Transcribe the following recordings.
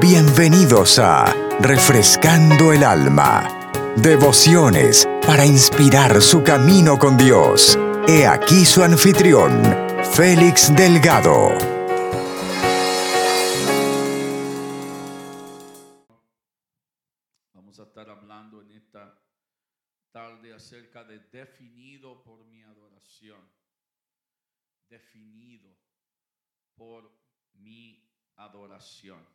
Bienvenidos a Refrescando el Alma. Devociones para inspirar su camino con Dios. He aquí su anfitrión, Félix Delgado. Vamos a estar hablando en esta tarde acerca de definido por mi adoración. Definido por adoración.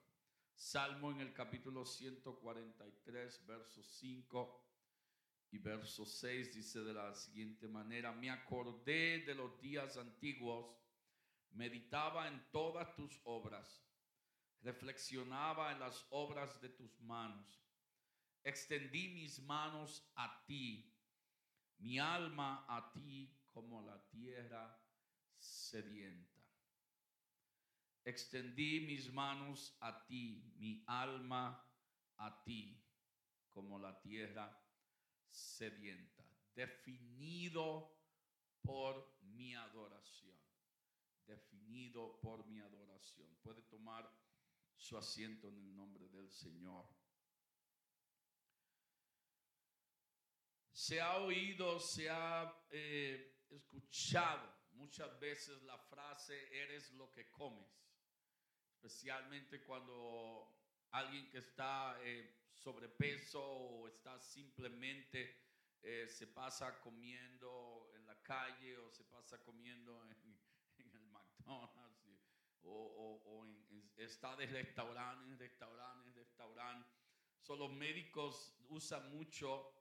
Salmo en el capítulo 143, verso 5 y verso 6 dice de la siguiente manera, me acordé de los días antiguos, meditaba en todas tus obras, reflexionaba en las obras de tus manos, extendí mis manos a ti, mi alma a ti como la tierra sedienta. Extendí mis manos a ti, mi alma a ti, como la tierra sedienta, definido por mi adoración, definido por mi adoración. Puede tomar su asiento en el nombre del Señor. Se ha oído, se ha eh, escuchado muchas veces la frase, eres lo que comes especialmente cuando alguien que está eh, sobrepeso o está simplemente eh, se pasa comiendo en la calle o se pasa comiendo en, el McDonald's o, está de restaurante en restaurante en los médicos usan mucho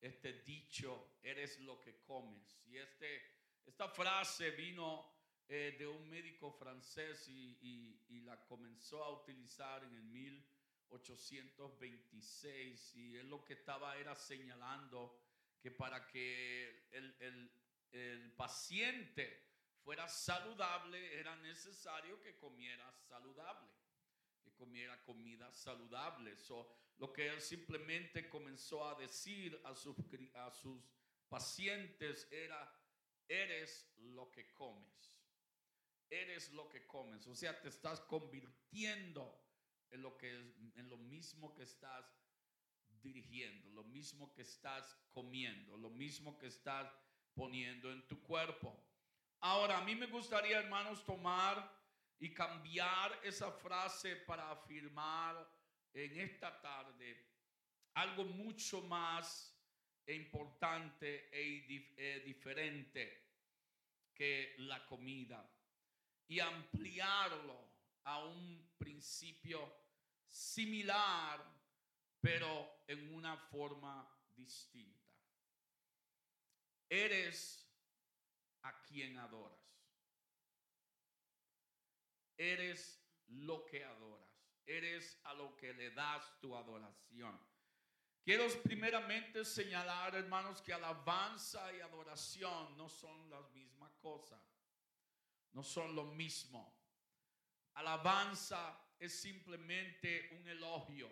este dicho, eres lo que comes. Y este, esta frase vino eh, de un médico francés y, la comenzó a utilizar en el 1826 y él lo que estaba era señalando que para que el, el paciente fuera saludable era necesario que comiera saludable, que comiera comida saludable. eso lo que él simplemente comenzó a decir a sus, a sus pacientes era, eres lo que comes eres lo que comes. O sea, te estás convirtiendo en lo, que, en lo mismo que estás dirigiendo, lo mismo que estás comiendo, lo mismo que estás poniendo en tu cuerpo. Ahora, a mí me gustaría, hermanos, tomar y cambiar esa frase para afirmar en esta tarde algo mucho más importante e, e diferente que la comida y ampliarlo a un principio similar, pero en una forma distinta. Eres a quien adoras. Eres lo que adoras. Eres a lo que le das tu adoración. Quiero primeramente señalar, hermanos, que alabanza y adoración no son las mismas cosas no son lo mismo. Alabanza es simplemente un elogio,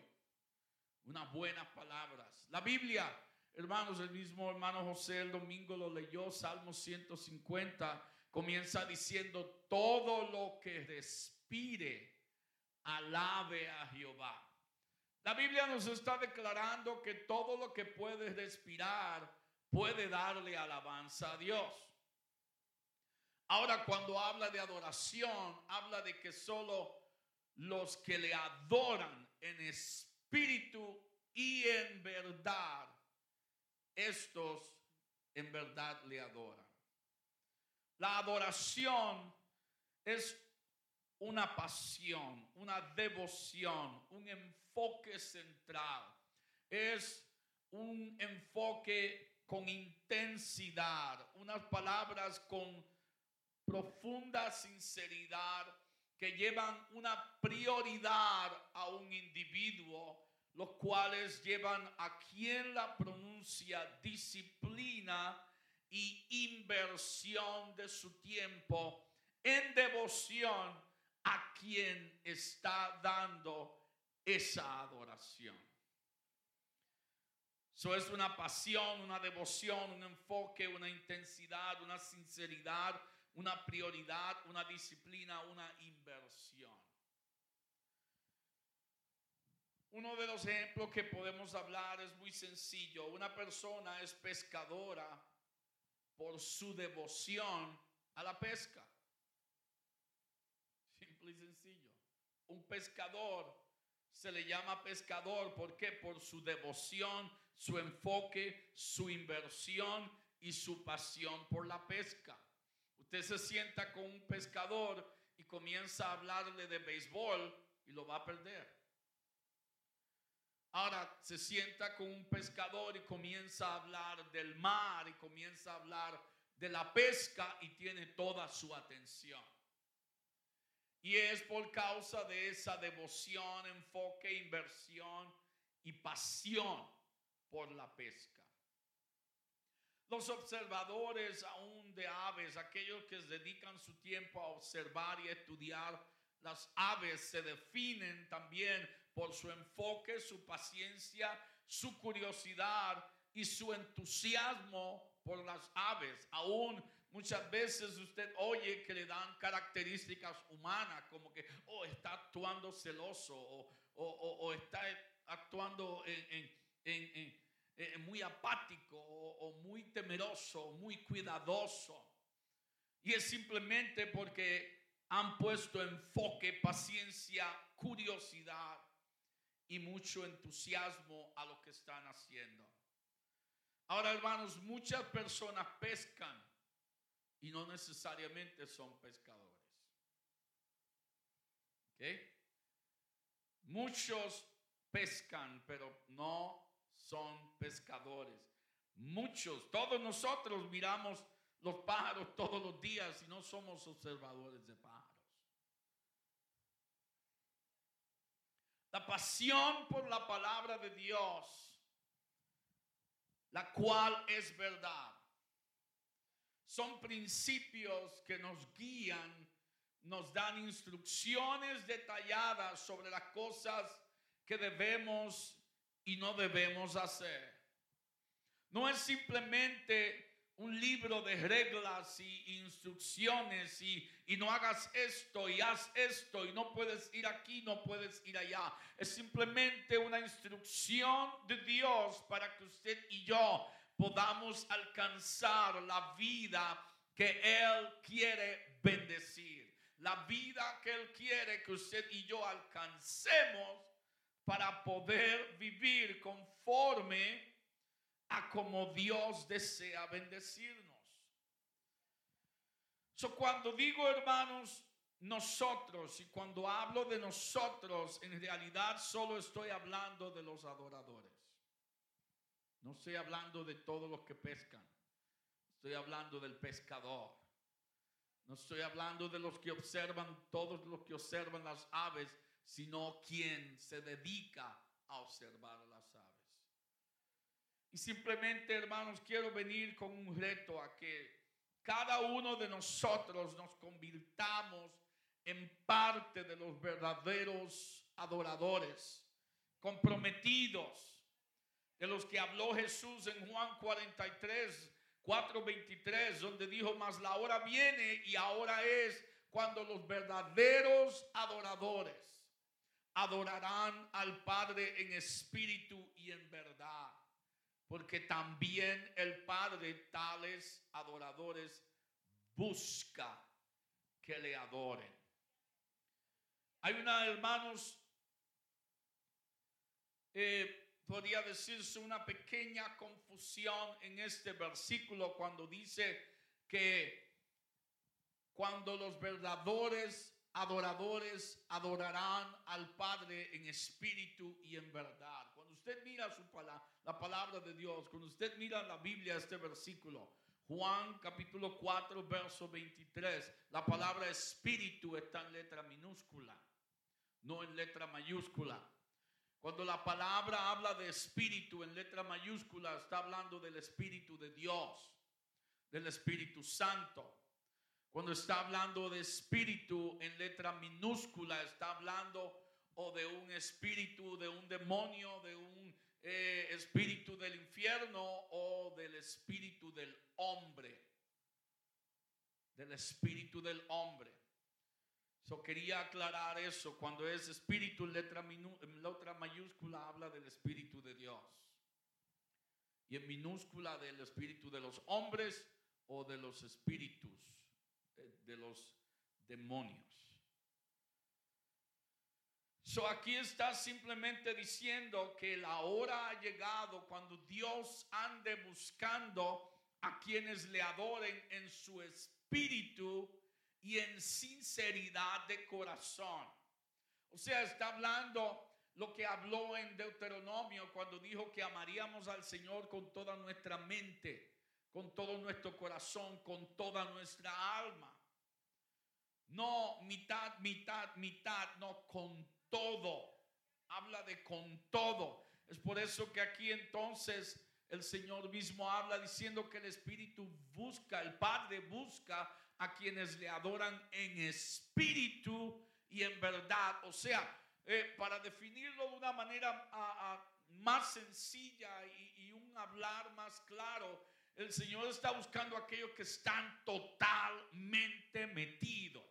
unas buenas palabras. La Biblia, hermanos, el mismo hermano José el domingo lo leyó, Salmo 150, comienza diciendo, todo lo que respire, alabe a Jehová. La Biblia nos está declarando que todo lo que puede respirar puede darle alabanza a Dios. Ahora cuando habla de adoración, habla de que solo los que le adoran en espíritu y en verdad, estos en verdad le adoran. La adoración es una pasión, una devoción, un enfoque central. Es un enfoque con intensidad, unas palabras con profunda sinceridad que llevan una prioridad a un individuo, los cuales llevan a quien la pronuncia disciplina y inversión de su tiempo en devoción a quien está dando esa adoración. Eso es una pasión, una devoción, un enfoque, una intensidad, una sinceridad una prioridad, una disciplina, una inversión. Uno de los ejemplos que podemos hablar es muy sencillo. Una persona es pescadora por su devoción a la pesca. Simple y sencillo. Un pescador se le llama pescador. ¿Por qué? Por su devoción, su enfoque, su inversión y su pasión por la pesca. Usted se sienta con un pescador y comienza a hablarle de béisbol y lo va a perder. Ahora se sienta con un pescador y comienza a hablar del mar y comienza a hablar de la pesca y tiene toda su atención. Y es por causa de esa devoción, enfoque, inversión y pasión por la pesca. Los observadores aún de aves, aquellos que dedican su tiempo a observar y estudiar las aves, se definen también por su enfoque, su paciencia, su curiosidad y su entusiasmo por las aves. Aún muchas veces usted oye que le dan características humanas, como que, oh, está actuando celoso o, está actuando muy apático o muy temeroso, muy cuidadoso. Y es simplemente porque han puesto enfoque, paciencia, curiosidad y mucho entusiasmo a lo que están haciendo. Ahora, hermanos, muchas personas pescan y no necesariamente son pescadores. Muchos pescan, pero no son pescadores. Muchos, todos nosotros miramos los pájaros todos los días y no somos observadores de pájaros. La pasión por la palabra de Dios, la cual es verdad. Son principios que nos guían, nos dan instrucciones detalladas sobre las cosas que debemos y no debemos hacer. No es simplemente un libro de reglas y instrucciones y, y, no hagas esto y haz esto y no puedes ir aquí, no puedes ir allá. Es simplemente una instrucción de Dios para que usted y yo podamos alcanzar la vida que Él quiere bendecir. La vida que Él quiere que usted y yo alcancemos para poder vivir conforme a como Dios desea bendecirnos. So, cuando digo hermanos, nosotros, y cuando hablo de nosotros, en realidad solo estoy hablando de los adoradores. No estoy hablando de todos los que pescan. Estoy hablando del pescador. No estoy hablando de los que observan, todos los que observan las aves, sino quien se dedica a observar las aves. Y simplemente, hermanos, quiero venir con un reto a que cada uno de nosotros nos convirtamos en parte de los verdaderos adoradores, comprometidos, de los que habló Jesús en Juan 43, 4:23, donde dijo, mas la hora viene y ahora es cuando los verdaderos adoradores adorarán al Padre en espíritu y en verdad porque también el Padre tales adoradores busca que le adoren. Hay una, hermanos, eh, podría decirse una pequeña confusión en este versículo cuando dice que cuando los verdaderos adoradores adorarán al Padre en espíritu y en verdad. Cuando usted mira su palabra, la palabra de Dios, cuando usted mira la Biblia, este versículo, Juan capítulo 4, verso 23, la palabra espíritu está en letra minúscula, no en letra mayúscula. Cuando la palabra habla de espíritu en letra mayúscula, está hablando del espíritu de Dios, del Espíritu Santo. Cuando está hablando de espíritu en letra minúscula, está hablando o de un espíritu, de un demonio, de un eh, espíritu del infierno o del espíritu del hombre. del espíritu del hombre. So quería aclarar eso. Cuando es espíritu, letra, letra mayúscula habla del espíritu de Dios. Y en minúscula del espíritu de los hombres o de los espíritus, de, de los demonios. So aquí está simplemente diciendo que la hora ha llegado cuando Dios ande buscando a quienes le adoren en su espíritu y en sinceridad de corazón. O sea, está hablando lo que habló en Deuteronomio cuando dijo que amaríamos al Señor con toda nuestra mente, con todo nuestro corazón, con toda nuestra alma. No mitad, mitad, mitad, no con todo. Habla de con todo. Es por eso que aquí entonces el Señor mismo habla diciendo que el Espíritu busca, el Padre busca a quienes le adoran en espíritu y en verdad. O sea, eh, para definirlo de una manera más sencilla y, un hablar más claro, el Señor está buscando a aquellos que están totalmente metidos.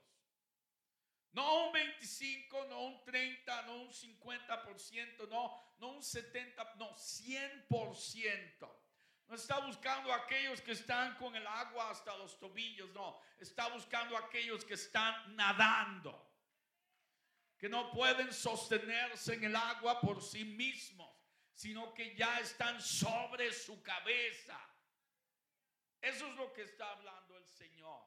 No un 25, no un 30, no un 50%, no, no un 70, no, 100%. No está buscando a aquellos que están con el agua hasta los tobillos, no. Está buscando a aquellos que están nadando, que no pueden sostenerse en el agua por sí mismos, sino que ya están sobre su cabeza. Eso es lo que está hablando el Señor.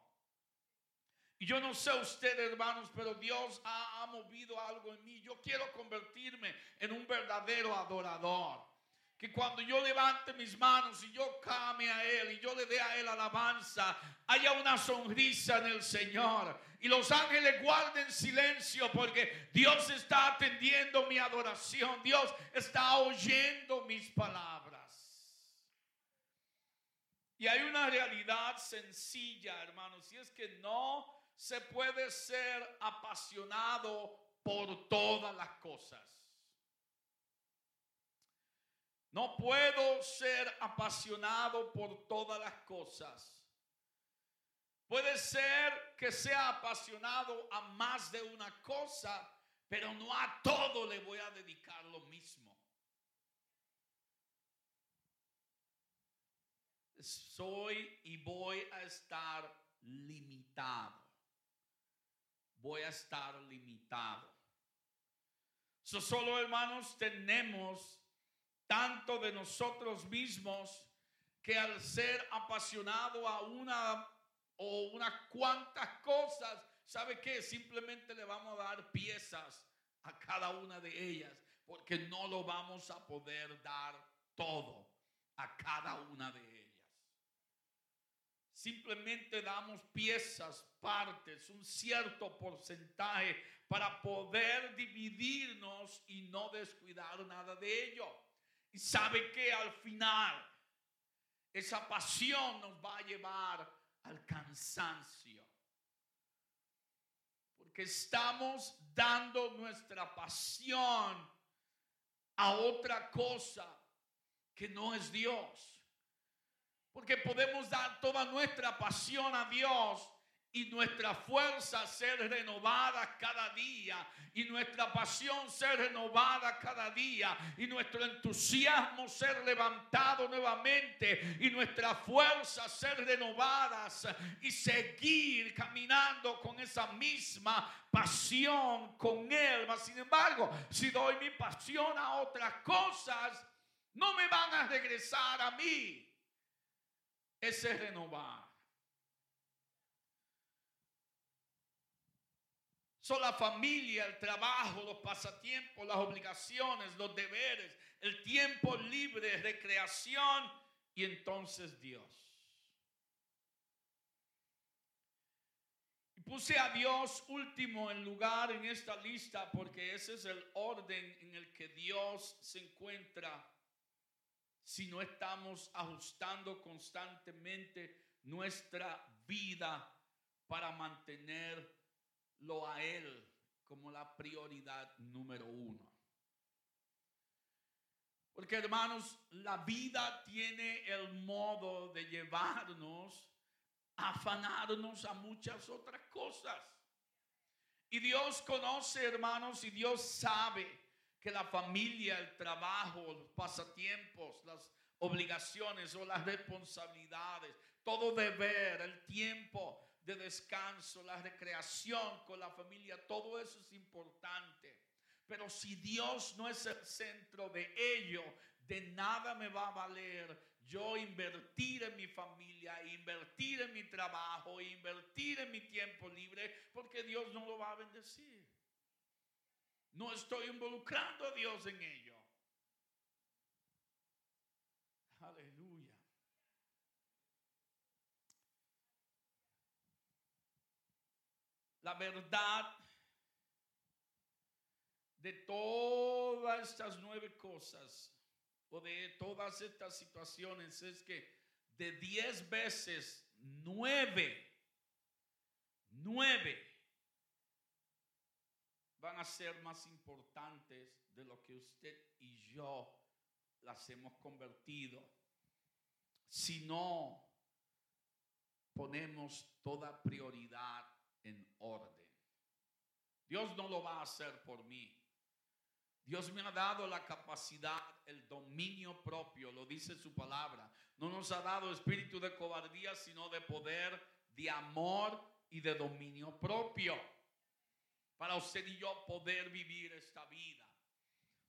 Y yo no sé usted, hermanos, pero Dios ha, movido algo en mí. Yo quiero convertirme en un verdadero adorador que cuando yo levante mis manos y yo came a Él y yo le dé a Él alabanza, haya una sonrisa en el Señor. Y los ángeles guarden silencio porque Dios está atendiendo mi adoración. Dios está oyendo mis palabras. Y hay una realidad sencilla, hermanos, y es que no se puede ser apasionado por todas las cosas. No puedo ser apasionado por todas las cosas. Puede ser que sea apasionado a más de una cosa, pero no a todo le voy a dedicar lo mismo. Soy y voy a estar limitado. Voy a estar limitado. solo hermanos tenemos tanto de nosotros mismos que al ser apasionado a una o unas cuantas cosas, ¿sabe qué? Simplemente le vamos a dar piezas a cada una de ellas, porque no lo vamos a poder dar todo a cada una de ellas. Simplemente damos piezas, partes, un cierto porcentaje para poder dividirnos y no descuidar nada de ello. Y sabe que al final esa pasión nos va a llevar al cansancio. Porque estamos dando nuestra pasión a otra cosa que no es Dios. Porque podemos dar toda nuestra pasión a Dios y nuestra fuerza ser renovada cada día y nuestra pasión ser renovada cada día y nuestro entusiasmo ser levantado nuevamente y nuestra fuerza ser renovadas y seguir caminando con esa misma pasión con él. Sin embargo, si doy mi pasión a otras cosas, no me van a regresar a mí ese renovar. Son la familia, el trabajo, los pasatiempos, las obligaciones, los deberes, el tiempo libre, recreación y entonces Dios. Y puse a Dios último en lugar en esta lista porque ese es el orden en el que Dios se encuentra si no estamos ajustando constantemente nuestra vida para mantener lo a Él como la prioridad número uno. Porque hermanos, la vida tiene el modo de llevarnos afanarnos a muchas otras cosas. Y Dios conoce, hermanos, y Dios sabe que la familia, el trabajo, los pasatiempos, las obligaciones o las responsabilidades, todo deber, el tiempo de descanso, la recreación con la familia, todo eso es importante. Pero si Dios no es el centro de ello, de nada me va a valer yo invertir en mi familia, invertir en mi trabajo, invertir en mi tiempo libre, porque Dios no lo va a bendecir. No estoy involucrando a Dios en ello. Aleluya. La verdad de todas estas nueve cosas o de todas estas situaciones es que de diez veces, nueve, nueve van a ser más importantes de lo que usted y yo las hemos convertido. Si no ponemos toda prioridad en orden. Dios no lo va a hacer por mí. Dios me ha dado la capacidad, el dominio propio, lo dice su palabra. No nos ha dado espíritu de cobardía, sino de poder, de amor y de dominio propio. Para usted y yo poder vivir esta vida.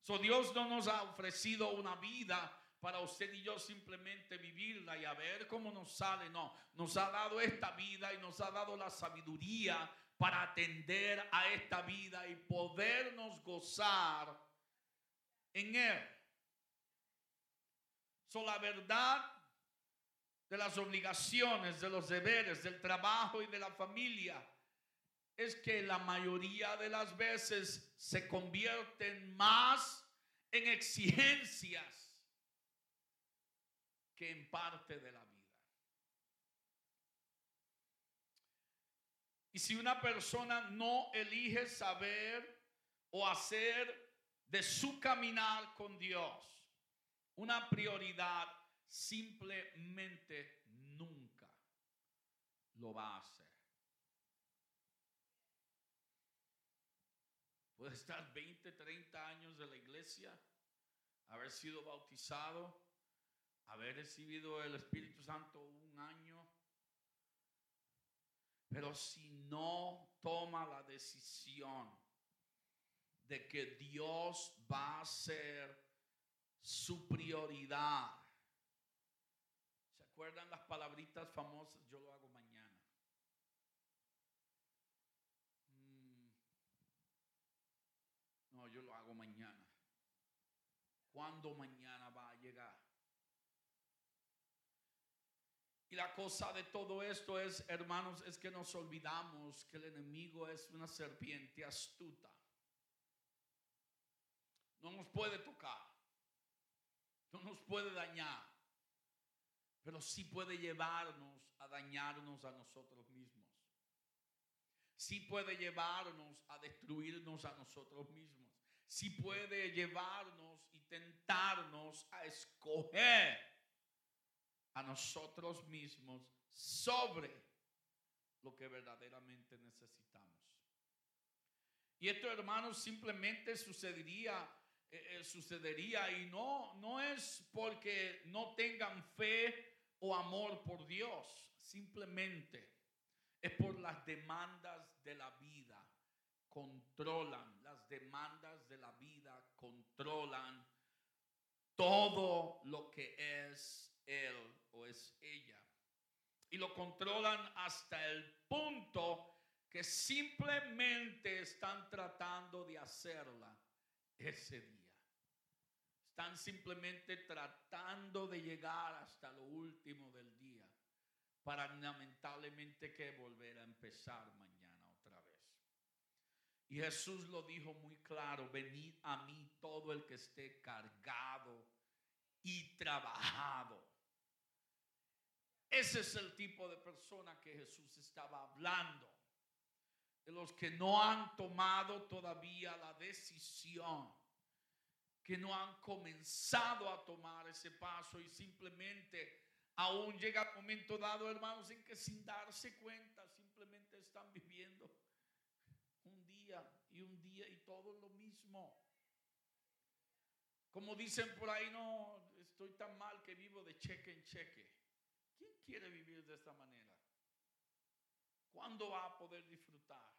So Dios no nos ha ofrecido una vida para usted y yo simplemente vivirla y a ver cómo nos sale. No, nos ha dado esta vida y nos ha dado la sabiduría para atender a esta vida y podernos gozar en Él. So, la verdad de las obligaciones, de los deberes, del trabajo y de la familia es que la mayoría de las veces se convierten más en exigencias que en parte de la vida. Y si una persona no elige saber o hacer de su caminar con Dios una prioridad, simplemente nunca lo va a hacer. Puede estar 20, 30 años de la iglesia, haber sido bautizado, haber recibido el Espíritu Santo un año, pero si no toma la decisión de que Dios va a ser su prioridad. ¿Se acuerdan las palabritas famosas? Yo lo hago mañana. Mm. No, yo lo hago mañana. ¿Cuándo mañana va a llegar? Y la cosa de todo esto es, hermanos, es que nos olvidamos que el enemigo es una serpiente astuta no nos puede tocar, no nos puede dañar, pero sí puede llevarnos a dañarnos a nosotros mismos. Sí puede llevarnos a destruirnos a nosotros mismos. Sí puede llevarnos y tentarnos a escoger a nosotros mismos sobre lo que verdaderamente necesitamos. Y esto, hermanos, simplemente sucedería eh, eh, sucedería y no, no es porque no tengan fe o amor por Dios, simplemente es por las demandas de la vida. Controlan demandas de la vida, controlan todo lo que es él o es ella. Y lo controlan hasta el punto que simplemente están tratando de hacerla ese día. Están simplemente tratando de llegar hasta lo último del día para lamentablemente que volver a empezar mañana. Y Jesús lo dijo muy claro, venid a mí todo el que esté cargado y trabajado. Ese es el tipo de persona que Jesús estaba hablando. De los que no han tomado todavía la decisión que no han comenzado a tomar ese paso y simplemente Aún llega el momento dado, hermanos, en que sin darse cuenta simplemente están viviendo y un día y todo lo mismo. Como dicen por ahí, no, estoy tan mal que vivo de cheque en cheque. ¿Quién quiere vivir de esta manera? ¿Cuándo va a poder disfrutar?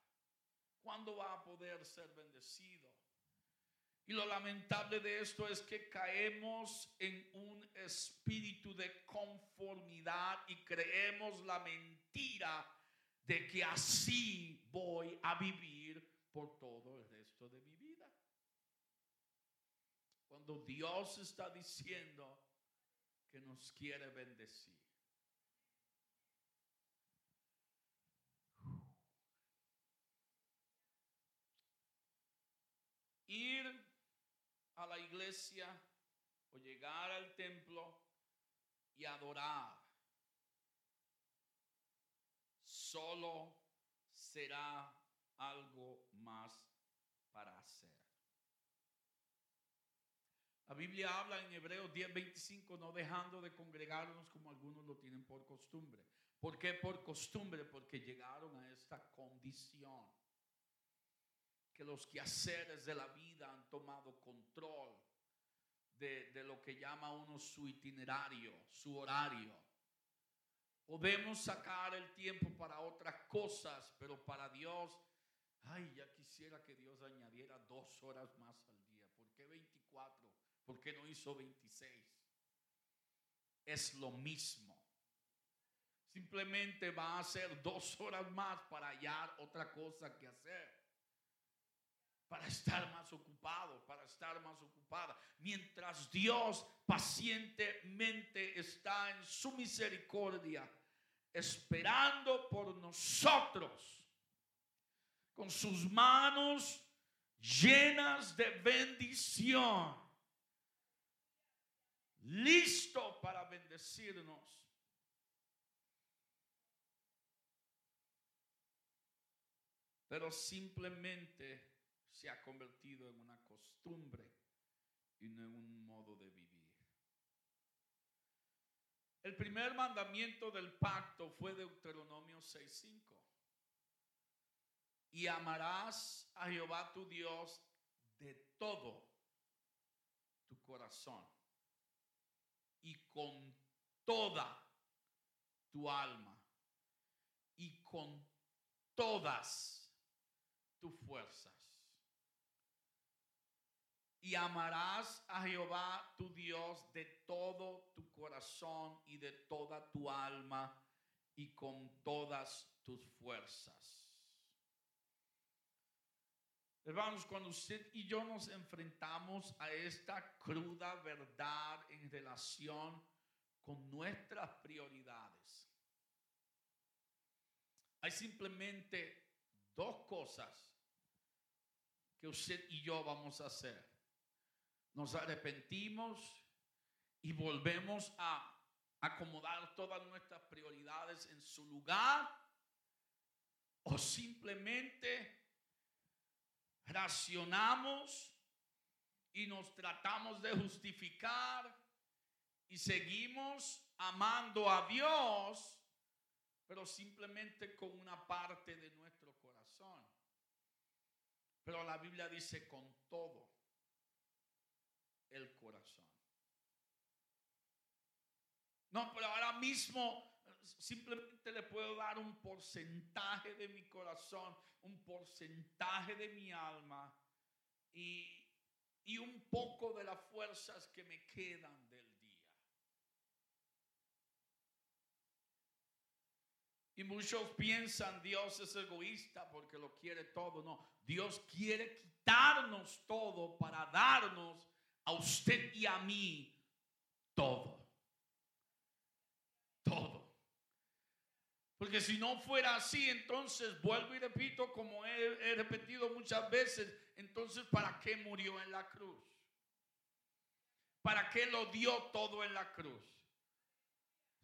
¿Cuándo va a poder ser bendecido? Y lo lamentable de esto es que caemos en un espíritu de conformidad y creemos la mentira de que así voy a vivir por todo el resto de mi vida. Cuando Dios está diciendo que nos quiere bendecir. Ir a la iglesia o llegar al templo y adorar solo será algo más para hacer. La Biblia habla en Hebreos 10:25, no dejando de congregarnos como algunos lo tienen por costumbre. ¿Por qué por costumbre? Porque llegaron a esta condición que los quehaceres de la vida han tomado control de, lo que llama uno su itinerario, su horario. Podemos sacar el tiempo para otras cosas, pero para Dios, ay, ya quisiera que Dios añadiera dos horas más al día. ¿Por qué 24? ¿Por qué no hizo 26? Es lo mismo. Simplemente va a ser dos horas más para hallar otra cosa que hacer para estar más ocupado, para estar más ocupada. Mientras Dios pacientemente está en su misericordia, esperando por nosotros, con sus manos llenas de bendición, listo para bendecirnos. Pero simplemente se ha convertido en una costumbre y no en un modo de vivir. El primer mandamiento del pacto fue Deuteronomio 6:5. Y amarás a Jehová tu Dios de todo tu corazón y con toda tu alma y con todas tus fuerzas y amarás a Jehová tu Dios de todo tu corazón y de toda tu alma y con todas tus fuerzas. Hermanos, cuando usted y yo nos enfrentamos a esta cruda verdad en relación con nuestras prioridades, hay simplemente dos cosas que usted y yo vamos a hacer. Nos arrepentimos y volvemos a acomodar todas nuestras prioridades en su lugar o simplemente racionamos y nos tratamos de justificar y seguimos amando a Dios, pero simplemente con una parte de nuestro corazón. Pero la Biblia dice con todo el corazón. No, pero ahora mismo simplemente le puedo dar un porcentaje de mi corazón, un porcentaje de mi alma y, y un poco de las fuerzas que me quedan del día. Y muchos piensan Dios es egoísta porque lo quiere todo. No, Dios quiere quitarnos todo para darnos a usted y a mí todo. Porque si no fuera así, entonces vuelvo y repito, como he, repetido muchas veces, entonces ¿para qué murió en la cruz? ¿Para qué lo dio todo en la cruz?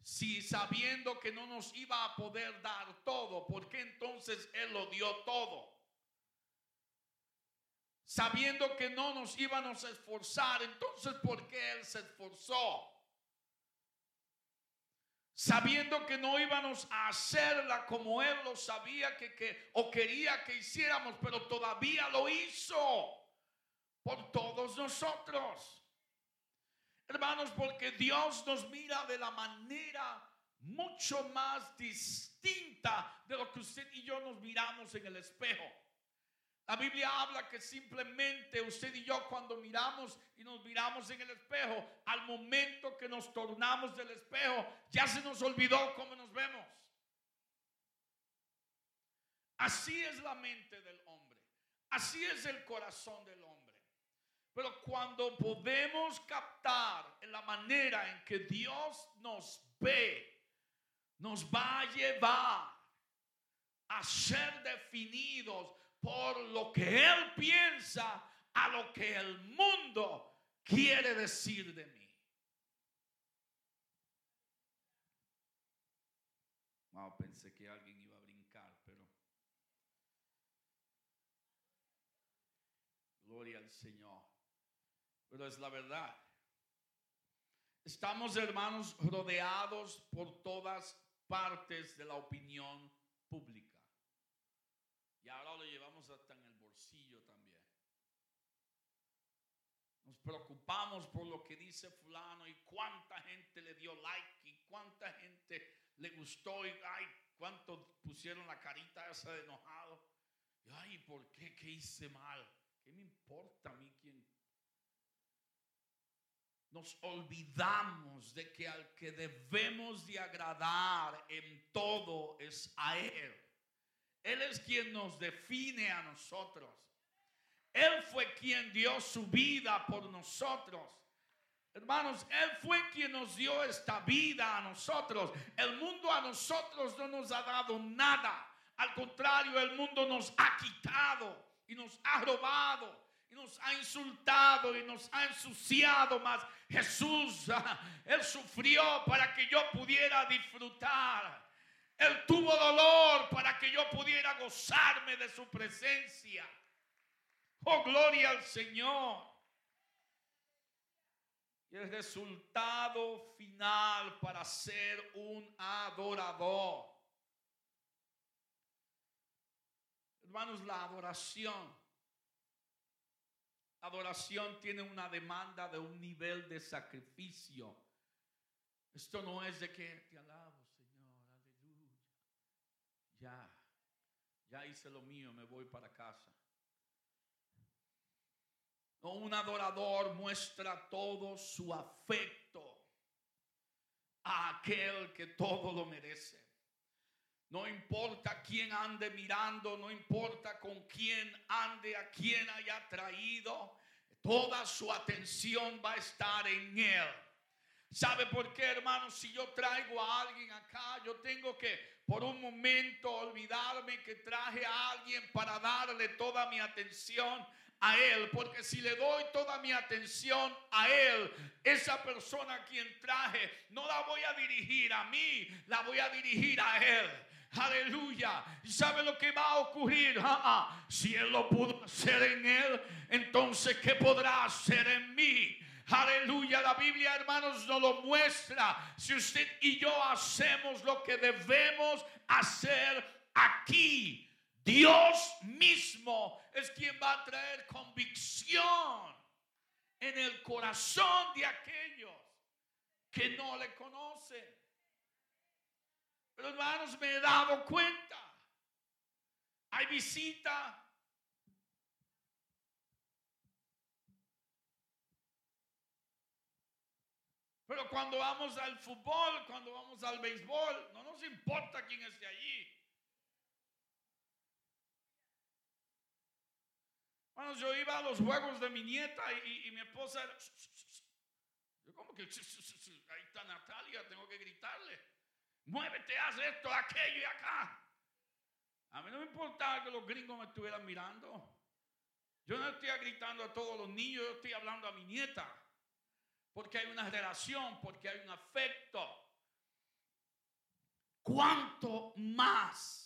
Si sabiendo que no nos iba a poder dar todo, ¿por qué entonces Él lo dio todo? sabiendo que no nos íbamos a esforzar, entonces ¿por qué Él se esforzó? Sabiendo que no íbamos a hacerla como Él lo sabía que, que, o quería que hiciéramos, pero todavía lo hizo por todos nosotros. Hermanos, porque Dios nos mira de la manera mucho más distinta de lo que usted y yo nos miramos en el espejo. La Biblia habla que simplemente usted y yo cuando miramos y nos miramos en el espejo, al momento que nos tornamos del espejo, ya se nos olvidó cómo nos vemos. Así es la mente del hombre. Así es el corazón del hombre. Pero cuando podemos captar la manera en que Dios nos ve, nos va a llevar a ser definidos por lo que Él piensa a lo que el mundo quiere decir de mí. Wow, pensé que alguien iba a brincar, pero gloria al Señor. Pero es la verdad. Estamos, hermanos, rodeados por todas partes de la opinión pública. Y ahora lo llevamos hasta en el bolsillo también. Nos preocupamos por lo que dice fulano y cuánta gente le dio like y cuánta gente le gustó y ay, cuánto pusieron la carita esa de enojado. Y ay, ¿por qué? ¿Qué hice mal? ¿Qué me importa a mí quién? Nos olvidamos de que al que debemos de agradar en todo es a Él. Él es quien nos define a nosotros. Él fue quien dio su vida por nosotros. Hermanos, Él fue quien nos dio esta vida a nosotros. El mundo a nosotros no nos ha dado nada. Al contrario, el mundo nos ha quitado y nos ha robado y nos ha insultado y nos ha ensuciado. Mas Jesús, Él sufrió para que yo pudiera disfrutar. Él tuvo dolor para que yo pudiera gozarme de su presencia. Oh, gloria al Señor. Y el resultado final para ser un adorador. Hermanos, la adoración. Adoración tiene una demanda de un nivel de sacrificio. Esto no es de que te alabo ya, ya hice lo mío, me voy para casa. Un adorador muestra todo su afecto a aquel que todo lo merece. No importa quién ande mirando, no importa con quién ande, a quién haya traído, toda su atención va a estar en él. ¿Sabe por qué, hermano? Si yo traigo a alguien acá, yo tengo que por un momento olvidarme que traje a alguien para darle toda mi atención a Él, porque si le doy toda mi atención a Él, esa persona a quien traje, no la voy a dirigir a mí, la voy a dirigir a Él. Aleluya. ¿Y sabe lo que va a ocurrir? Ah, ah. Si Él lo pudo hacer en Él, entonces ¿qué podrá hacer en mí? Aleluya, la Biblia, hermanos, nos lo muestra. Si usted y yo hacemos lo que debemos hacer aquí, Dios mismo es quien va a traer convicción en el corazón de aquellos que no le conocen. Pero hermanos, me he dado cuenta. Hay visita Pero cuando vamos al fútbol, cuando vamos al béisbol, no nos importa quién esté allí. Bueno, yo iba a los juegos de mi nieta y, mi esposa era... Yo como que... Ahí está Natalia, tengo que gritarle. Muévete, haz esto, aquello y acá. A mí no me importaba que los gringos me estuvieran mirando. Yo no estoy gritando a todos los niños, yo estoy hablando a mi nieta porque hay una relación, porque hay un afecto. ¿Cuánto más?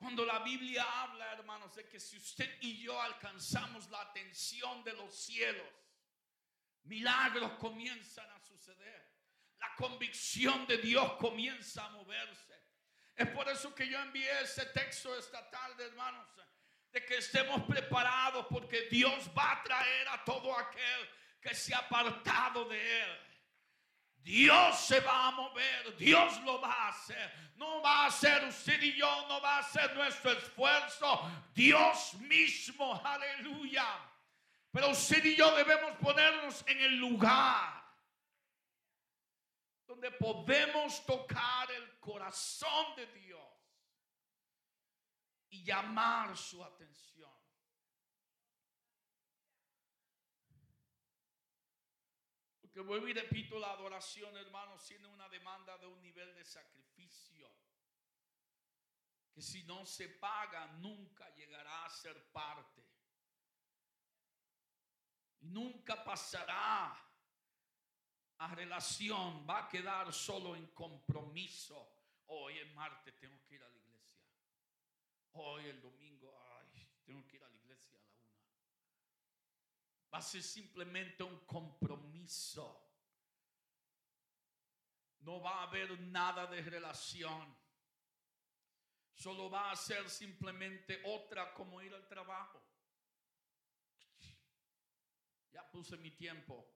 Cuando la Biblia habla, hermanos, de que si usted y yo alcanzamos la atención de los cielos, milagros comienzan a suceder. la convicción de Dios comienza a moverse. Es por eso que yo envié ese texto esta tarde, hermanos, de que estemos preparados porque Dios va a traer a todo aquel que se ha apartado de Él. Dios se va a mover, Dios lo va a hacer. No va a ser usted y yo, no va a ser nuestro esfuerzo. Dios mismo, aleluya. Pero usted y yo debemos ponernos en el lugar donde podemos tocar el corazón de Dios y llamar su atención. Vuelvo y repito, la adoración, hermanos, tiene una demanda de un nivel de sacrificio que si no se paga nunca llegará a ser parte. Y nunca pasará a relación, va a quedar solo en compromiso. Hoy es martes, tengo que ir a la iglesia. Hoy el domingo, ay, tengo que ir a la iglesia. Va a ser simplemente un compromiso. No va a haber nada de relación. Solo va a ser simplemente otra como ir al trabajo. Ya puse mi tiempo.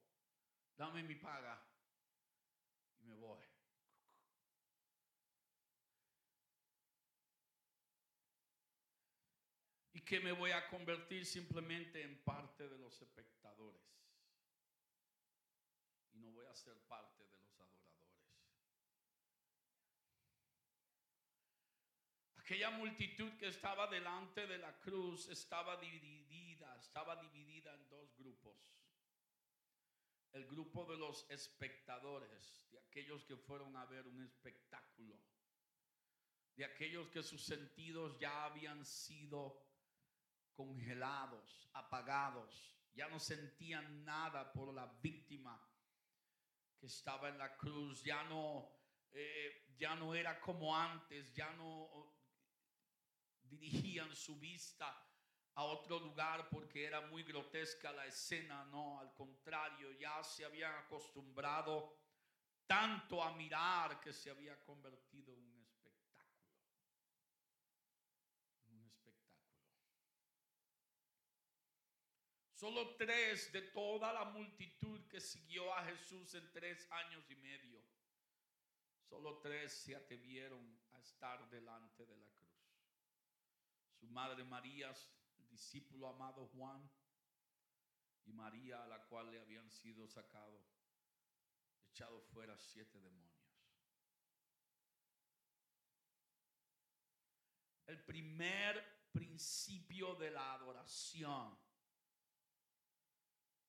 Dame mi paga. Y me voy. Que me voy a convertir simplemente en parte de los espectadores. Y no voy a ser parte de los adoradores. Aquella multitud que estaba delante de la cruz estaba dividida, estaba dividida en dos grupos el grupo de los espectadores, de aquellos que fueron a ver un espectáculo, de aquellos que sus sentidos ya habían sido congelados, apagados, ya no sentían nada por la víctima que estaba en la cruz, ya no, eh, ya no era como antes, ya no dirigían su vista a otro lugar porque era muy grotesca la escena, no, al contrario, ya se habían acostumbrado tanto a mirar que se había convertido en un espectáculo. Un espectáculo. Solo tres de toda la multitud que siguió a Jesús en tres años y medio, solo tres se atrevieron a estar delante de la cruz. Su madre María discípulo amado Juan y María a la cual le habían sido sacado, echado fuera siete demonios. El primer principio de la adoración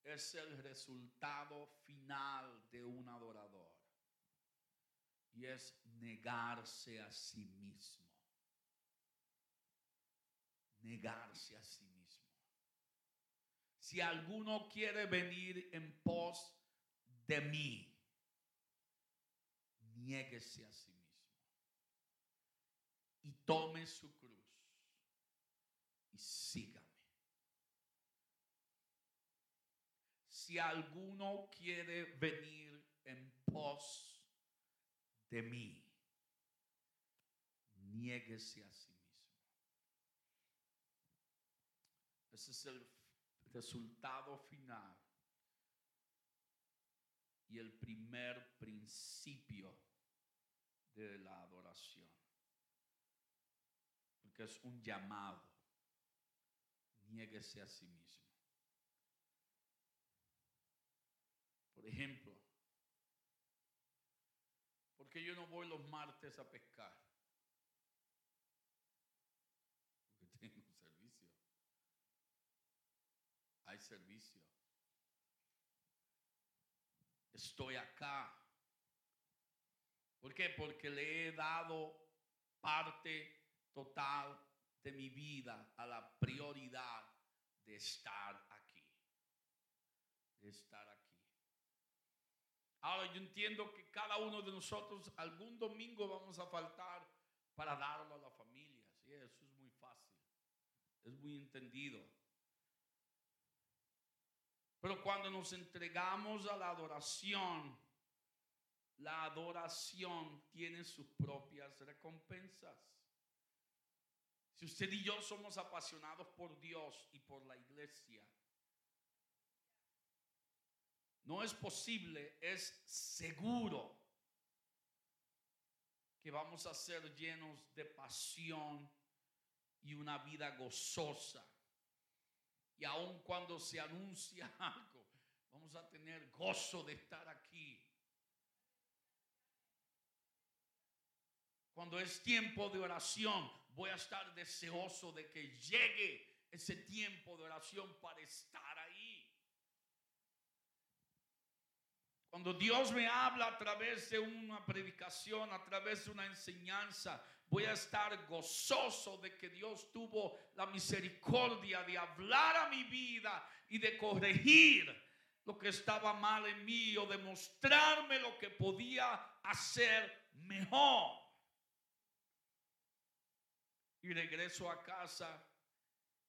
es el resultado final de un adorador y es negarse a sí mismo negarse a sí mismo. Si alguno quiere venir en pos de mí, niéguese a sí mismo y tome su cruz y sígame. Si alguno quiere venir en pos de mí, niéguese a sí Ese es el resultado final y el primer principio de la adoración. Porque es un llamado. Niéguese a sí mismo. Por ejemplo, porque yo no voy los martes a pescar? hay servicio. Estoy acá. ¿Por qué? Porque le he dado parte total de mi vida a la prioridad de estar aquí. De estar aquí. Ahora yo entiendo que cada uno de nosotros algún domingo vamos a faltar para darlo a la familia. Sí, eso es muy fácil. Es muy entendido. Pero cuando nos entregamos a la adoración, la adoración tiene sus propias recompensas. Si usted y yo somos apasionados por Dios y por la iglesia, no es posible, es seguro que vamos a ser llenos de pasión y una vida gozosa. Y aun cuando se anuncia algo, vamos a tener gozo de estar aquí. Cuando es tiempo de oración, voy a estar deseoso de que llegue ese tiempo de oración para estar ahí. Cuando Dios me habla a través de una predicación, a través de una enseñanza, voy a estar gozoso de que Dios tuvo la misericordia de hablar a mi vida y de corregir lo que estaba mal en mí o de mostrarme lo que podía hacer mejor y regreso a casa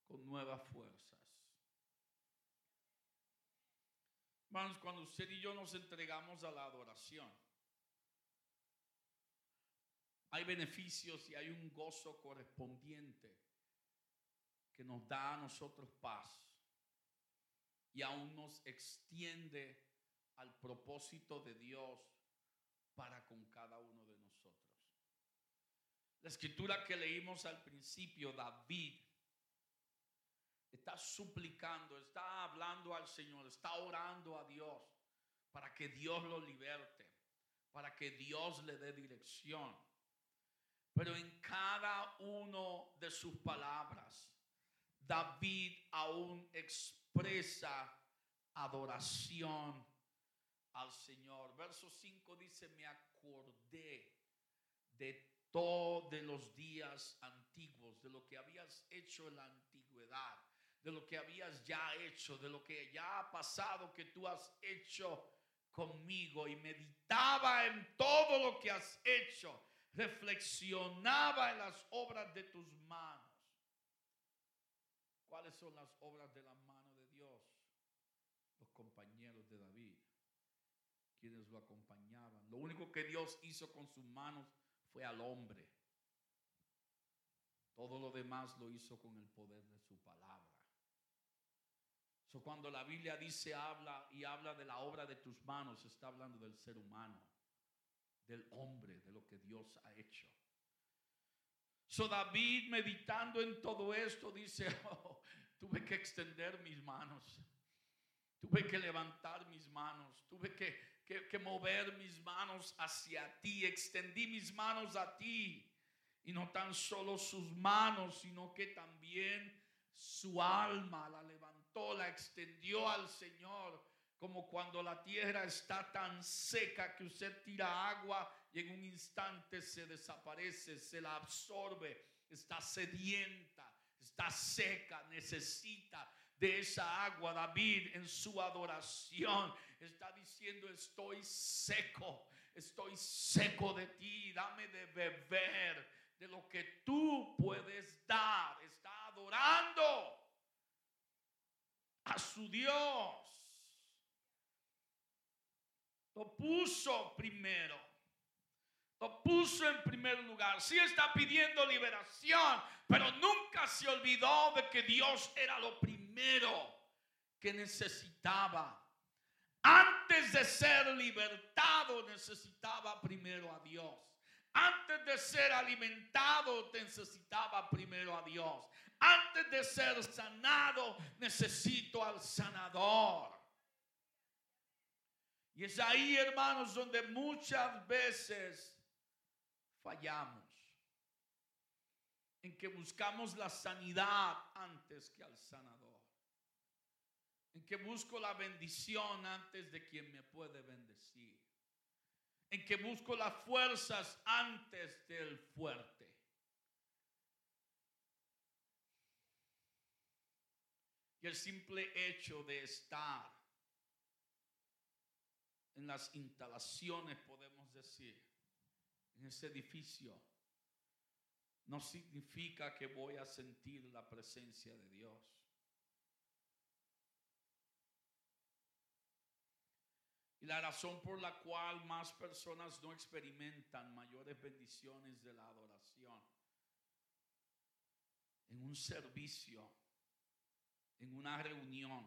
con nuevas fuerzas. Hermanos, cuando usted y yo nos entregamos a la adoración, hay beneficios y hay un gozo correspondiente que nos da a nosotros paz y aún nos extiende al propósito de Dios para con cada uno de nosotros. La escritura que leímos al principio, David, está suplicando, está hablando al Señor, está orando a Dios para que Dios lo liberte, para que Dios le dé dirección. Pero en cada uno de sus palabras, David aún expresa adoración al Señor. Verso 5 dice, me acordé de de los días antiguos, de lo que habías hecho en la antigüedad, de lo que habías ya hecho, de lo que ya ha pasado que tú has hecho conmigo y meditaba en todo lo que has hecho, reflexionaba en las obras de tus manos. ¿Cuáles son las obras de la mano de Dios? Los compañeros de David, quienes lo acompañaban. Lo único que Dios hizo con sus manos fue al hombre. Todo lo demás lo hizo con el poder de su palabra. Cuando la Biblia dice habla y habla de la obra de tus manos, está hablando del ser humano, del hombre, de lo que Dios ha hecho. So David meditando en todo esto dice, oh, tuve que extender mis manos, tuve que levantar mis manos, tuve que, mover mis manos hacia ti. Extendí mis manos a ti. Y no tan solo sus manos, sino que también su alma la levantó, la extendió al Señor. Como cuando la tierra está tan seca que usted tira agua y en un instante se desaparece, se la absorbe, está sedienta, está seca, necesita de esa agua. David en su adoración está diciendo, estoy seco, estoy seco de ti, dame de beber de lo que tú puedes dar. Está adorando a su Dios. Lo puso primero. Lo puso en primer lugar. Sí está pidiendo liberación, pero nunca se olvidó de que Dios era lo primero que necesitaba. Antes de ser libertado necesitaba primero a Dios. Antes de ser alimentado necesitaba primero a Dios. Antes de ser sanado necesito al sanador. Y es ahí, hermanos, donde muchas veces fallamos. En que buscamos la sanidad antes que al sanador. En que busco la bendición antes de quien me puede bendecir. En que busco las fuerzas antes del fuerte. El simple hecho de estar en las instalaciones, podemos decir, en ese edificio, no significa que voy a sentir la presencia de Dios. Y la razón por la cual más personas no experimentan mayores bendiciones de la adoración en un servicio, en una reunión,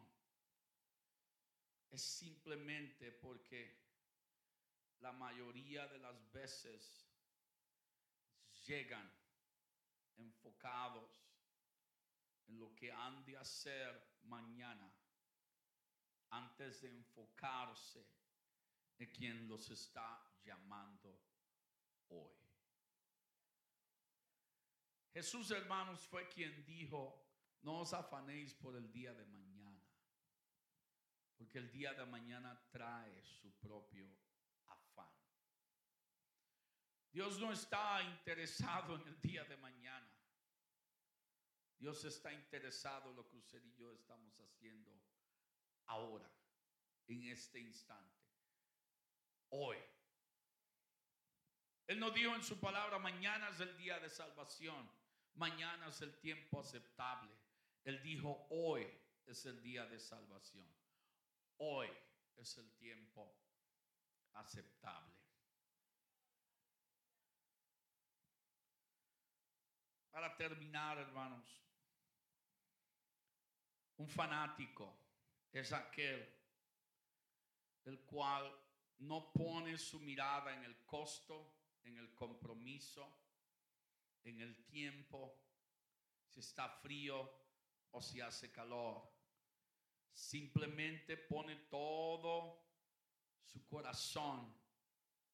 es simplemente porque la mayoría de las veces llegan enfocados en lo que han de hacer mañana antes de enfocarse en quien los está llamando hoy. Jesús, hermanos, fue quien dijo, no os afanéis por el día de mañana, porque el día de mañana trae su propio afán. Dios no está interesado en el día de mañana. Dios está interesado en lo que usted y yo estamos haciendo ahora, en este instante, hoy. Él nos dijo en su palabra, mañana es el día de salvación, mañana es el tiempo aceptable. Él dijo, hoy es el día de salvación, hoy es el tiempo aceptable. Para terminar, hermanos, un fanático es aquel el cual no pone su mirada en el costo, en el compromiso, en el tiempo, si está frío o si hace calor. Simplemente pone todo su corazón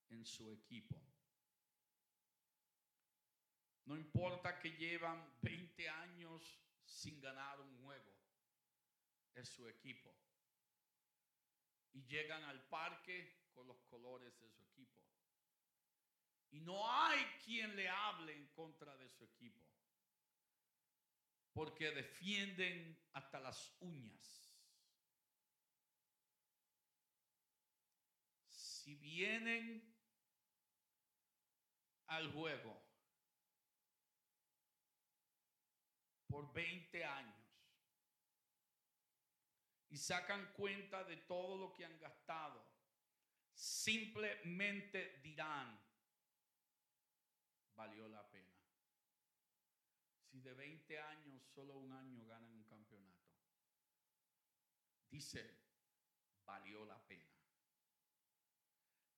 en su equipo. No importa que llevan 20 años sin ganar un juego es su equipo. Y llegan al parque con los colores de su equipo. Y no hay quien le hable en contra de su equipo. Porque defienden hasta las uñas. Si vienen al juego por 20 años, y sacan cuenta de todo lo que han gastado, simplemente dirán, valió la pena. Si de 20 años solo un año ganan un campeonato, dice, valió la pena.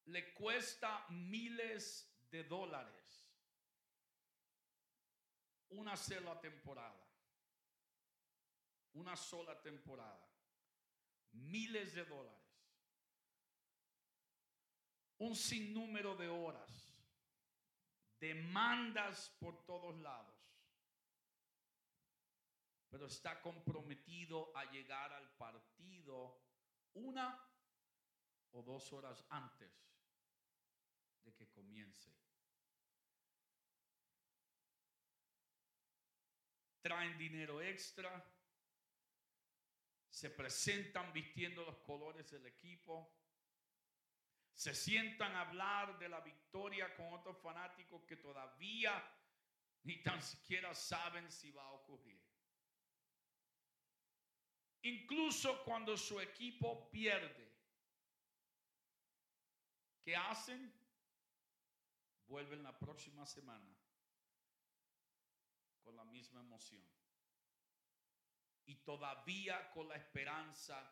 Le cuesta miles de dólares una sola temporada. Una sola temporada miles de dólares, un sinnúmero de horas, demandas por todos lados, pero está comprometido a llegar al partido una o dos horas antes de que comience. Traen dinero extra se presentan vistiendo los colores del equipo, se sientan a hablar de la victoria con otros fanáticos que todavía ni tan siquiera saben si va a ocurrir. Incluso cuando su equipo pierde, ¿qué hacen? Vuelven la próxima semana con la misma emoción y todavía con la esperanza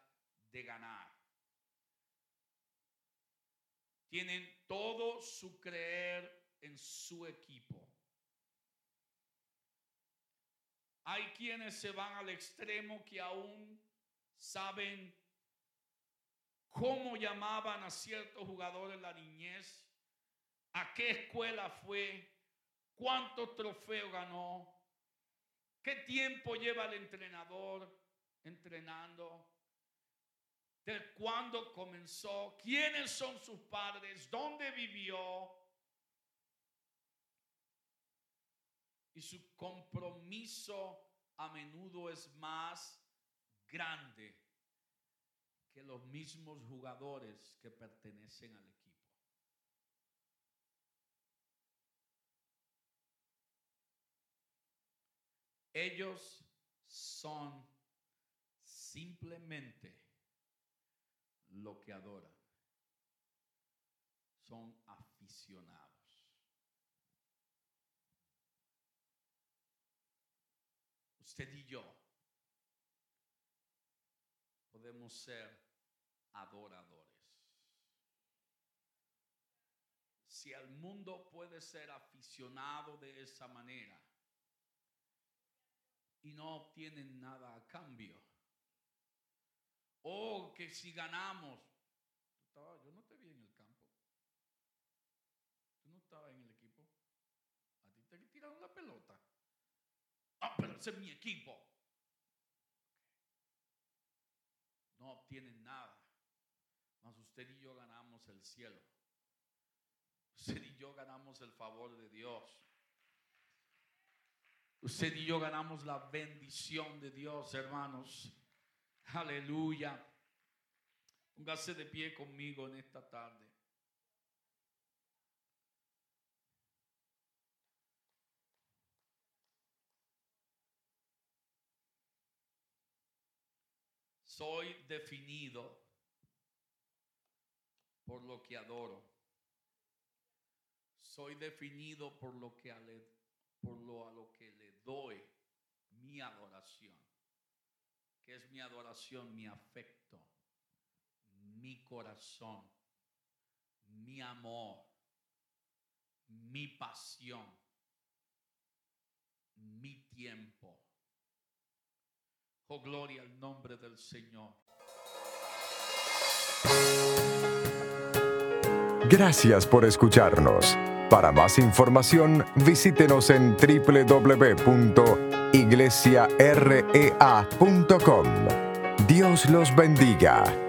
de ganar. Tienen todo su creer en su equipo. Hay quienes se van al extremo que aún saben cómo llamaban a ciertos jugadores en la niñez, a qué escuela fue, cuántos trofeos ganó, ¿Qué tiempo lleva el entrenador entrenando? ¿De cuándo comenzó? ¿Quiénes son sus padres? ¿Dónde vivió? Y su compromiso a menudo es más grande que los mismos jugadores que pertenecen al equipo. Ellos son simplemente lo que adoran. son aficionados. Usted y yo podemos ser adoradores. Si el mundo puede ser aficionado de esa manera y no obtienen nada a cambio, o que si ganamos, te vi en el campo, tú no estabas en el equipo, a ti te tiraron la pelota. Ah, pero ese es mi equipo. No obtienen nada, mas usted y yo ganamos el cielo. Usted y yo ganamos el favor de Dios. Usted y yo ganamos la bendición de Dios, hermanos. Aleluya. Póngase de pie conmigo en esta tarde. Soy definido por lo que adoro. Soy definido por lo que por lo a lo que le doy mi adoración. ¿Qué es mi adoración? Mi afecto, mi corazón, mi amor, mi pasión, mi tiempo. Oh, gloria al nombre del Señor. Gracias por escucharnos. Para más información, visítenos en www.iglesiarea.com. Dios los bendiga.